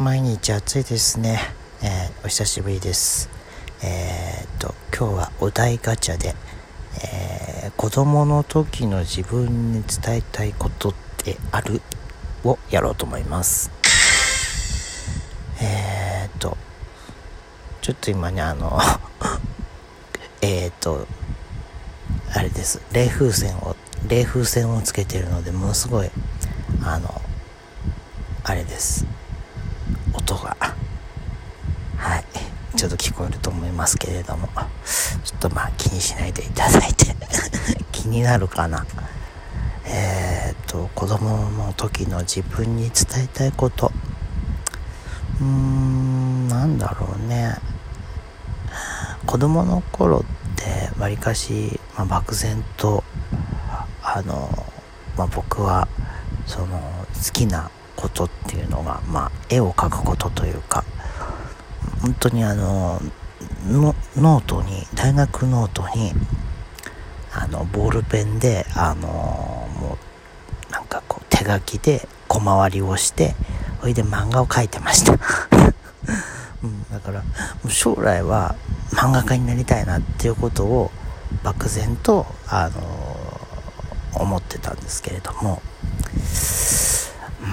毎日暑いですね、えー、お久しぶりです。えー、っと今日はお題ガチャで、えー、子供の時の自分に伝えたいことってある？をやろうと思います。えー、っとちょっと今ねあの えっとあれです。冷風船を冷風船をつけてるのでものすごいあのあれです。音が。はい。ちょっと聞こえると思いますけれども。ちょっとまあ気にしないでいただいて。気になるかな。えっ、と子供の時の自分に伝えたいこと。うーんなんだろうね。子供の頃ってわりかし、まあ、漠然とあの、まあ、僕はその好きなことっていうのが、まあ、絵を描くことというか本当にあのノートに大学ノートにあのボールペンであのもうなんかこう手書きでコマ割りをしてそれで漫画を描いてました、うん、だから将来は漫画家になりたいなっていうことを漠然とあの思ってたんですけれども。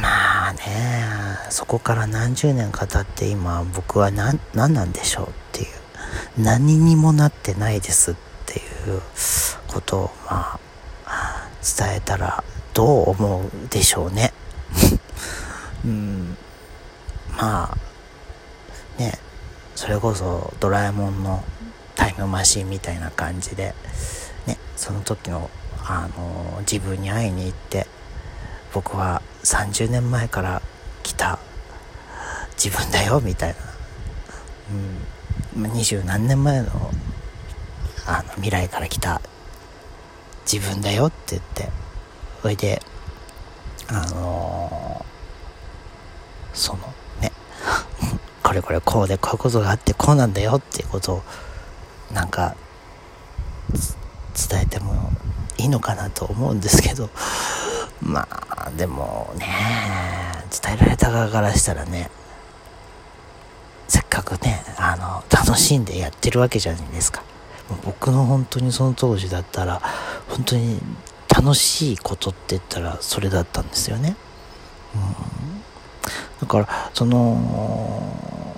まあねそこから何十年か経って今僕は何何なんでしょうっていう何にもなってないですっていうことをまあ伝えたらどう思うでしょうね。うん。まあねそれこそドラえもんのタイムマシンみたいな感じでねその時のあの自分に会いに行って僕は30年前から来た。自分だよみたいな、うん、二十何年前のあの未来から来た。自分だよって言って。それであのー、そのね。これこれこうでこういうことがあってこうなんだよっていうことをなんか伝えてもいいのかなと思うんですけど。まあでもね伝えられた側からしたらねせっかくねあの楽しんでやってるわけじゃないですか。僕の本当にその当時だったら本当に楽しいことって言ったらそれだったんですよね、うん、だからその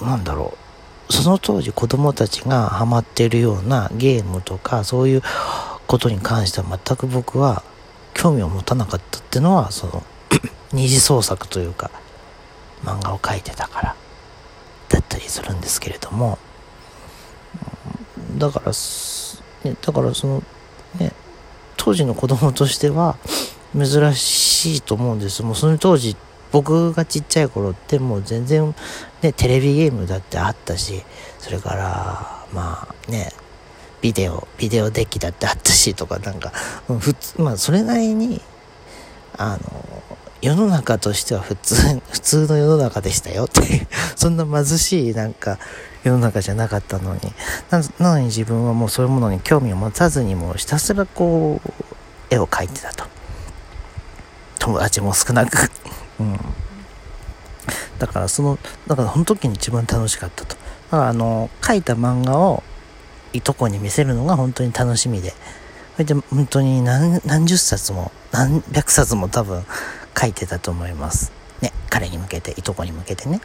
なんだろう。その当時子供たちがハマってるようなゲームとかそういうことに関しては全く僕は興味を持たなかったっていうのはその 二次創作というか漫画を描いてたからだったりするんですけれども。だから、ね、だからそのね当時の子供としては珍しいと思うんです。もうその当時僕がちっちゃい頃ってもう全然ねテレビゲームだってあったしそれからまあねビデオビデオデッキだってあったしとかなんか、普通まあそれなりにあの世の中としては普通 普通の世の中でしたよっていう そんな貧しいなんか世の中じゃなかったのになのに自分はもうそういうものに興味を持たずにもうひたすらこう絵を描いてたと。友達も少なく。うん。だからそのだからその時に一番楽しかったと。だからあの描いた漫画をいとこに見せるのが本当に楽しみで、それで本当に何何十冊も何百冊も多分書いてたと思います。ね、彼に向けて、いとこに向けてね。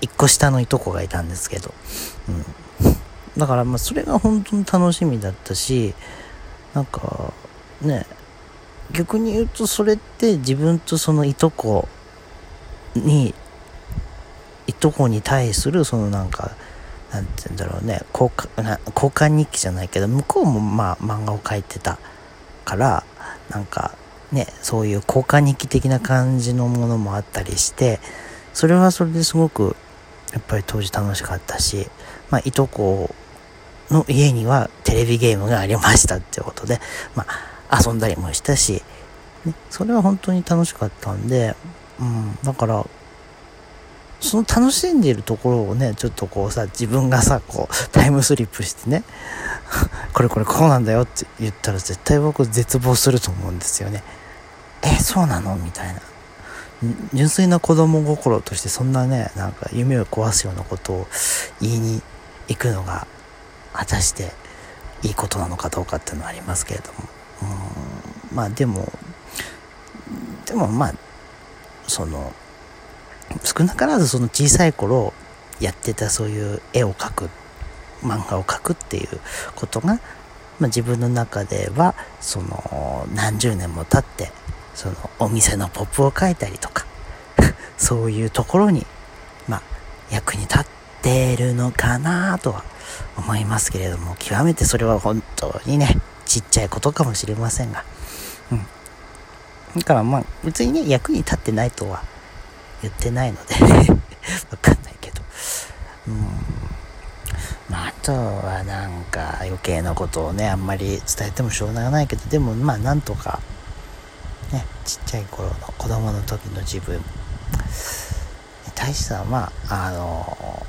一個下のいとこがいたんですけど。うん。だからまあそれが本当に楽しみだったし、なんかね、逆に言うとそれって自分とそのいとこに、いとこに対するそのなんかなんて言うんだろうね。交換交換日記じゃないけど向こうもまあ漫画を描いてたからなんかねそういう交換日記的な感じのものもあったりしてそれはそれですごくやっぱり当時楽しかったしまあいとこの家にはテレビゲームがありましたっていうことでまあ遊んだりもしたし、ね、それは本当に楽しかったんで、うん、だからその楽しんでいるところをね、ちょっとこうさ、自分がさ、こう、タイムスリップしてね、これこれこうなんだよって言ったら絶対僕絶望すると思うんですよね。え、そうなの？みたいな。純粋な子供心としてそんなねなんか夢を壊すようなことを言いに行くのが果たしていいことなのかどうかっていうのはありますけれどもうんまあでもでもまあその少なからずその小さい頃やってたそういう絵を描く漫画を描くっていうことが、まあ、自分の中ではその何十年も経ってそのお店のポップを書いたりとか そういうところにまあ役に立ってるのかなとは思いますけれども極めてそれは本当にねちっちゃいことかもしれませんがうん。だからまあ別にね役に立ってないとは言ってないので。わかんないけど。うん。まあ、あとはなんか余計なことをねあんまり伝えてもしょうがないけど。でもまあなんとかねちっちゃい頃の子供の時の自分。大志さんはあの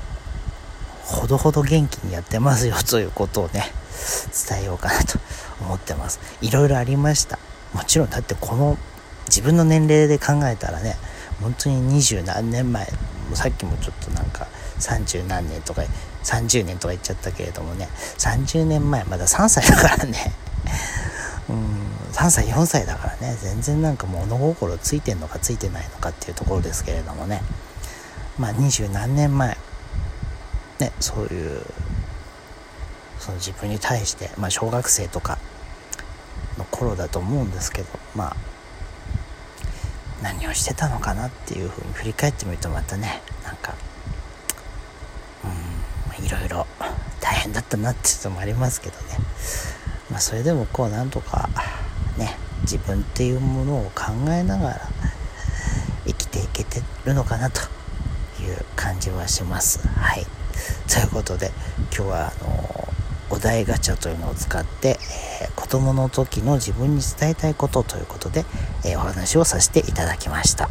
ほどほど元気にやってますよということをね伝えようかなと思ってます。いろいろありました。もちろんだってこの自分の年齢で考えたらね本当に二十何年前さっきもちょっとなんか30何年とか30年とか言っちゃったけれどもね30年前まだ3歳だからね。うん3歳4歳だからね。全然なんか物心ついてんのかついてないのかっていうところですけれどもね。まあ二十何年前。ねそういうその自分に対して、まあ、小学生とかの頃だと思うんですけどまあ何をしてたのかなっていうふうに振り返ってみるとまたねなんかうんいろいろ大変だったなっていうのもありますけどね。まあそれでもこうなんとかね自分っていうものを考えながら生きていけてるのかなという感じはします。はい。ということで今日はあのお題ガチャというのを使って、えー、子供の時の自分に伝えたいことということで、え、お話をさせていただきました。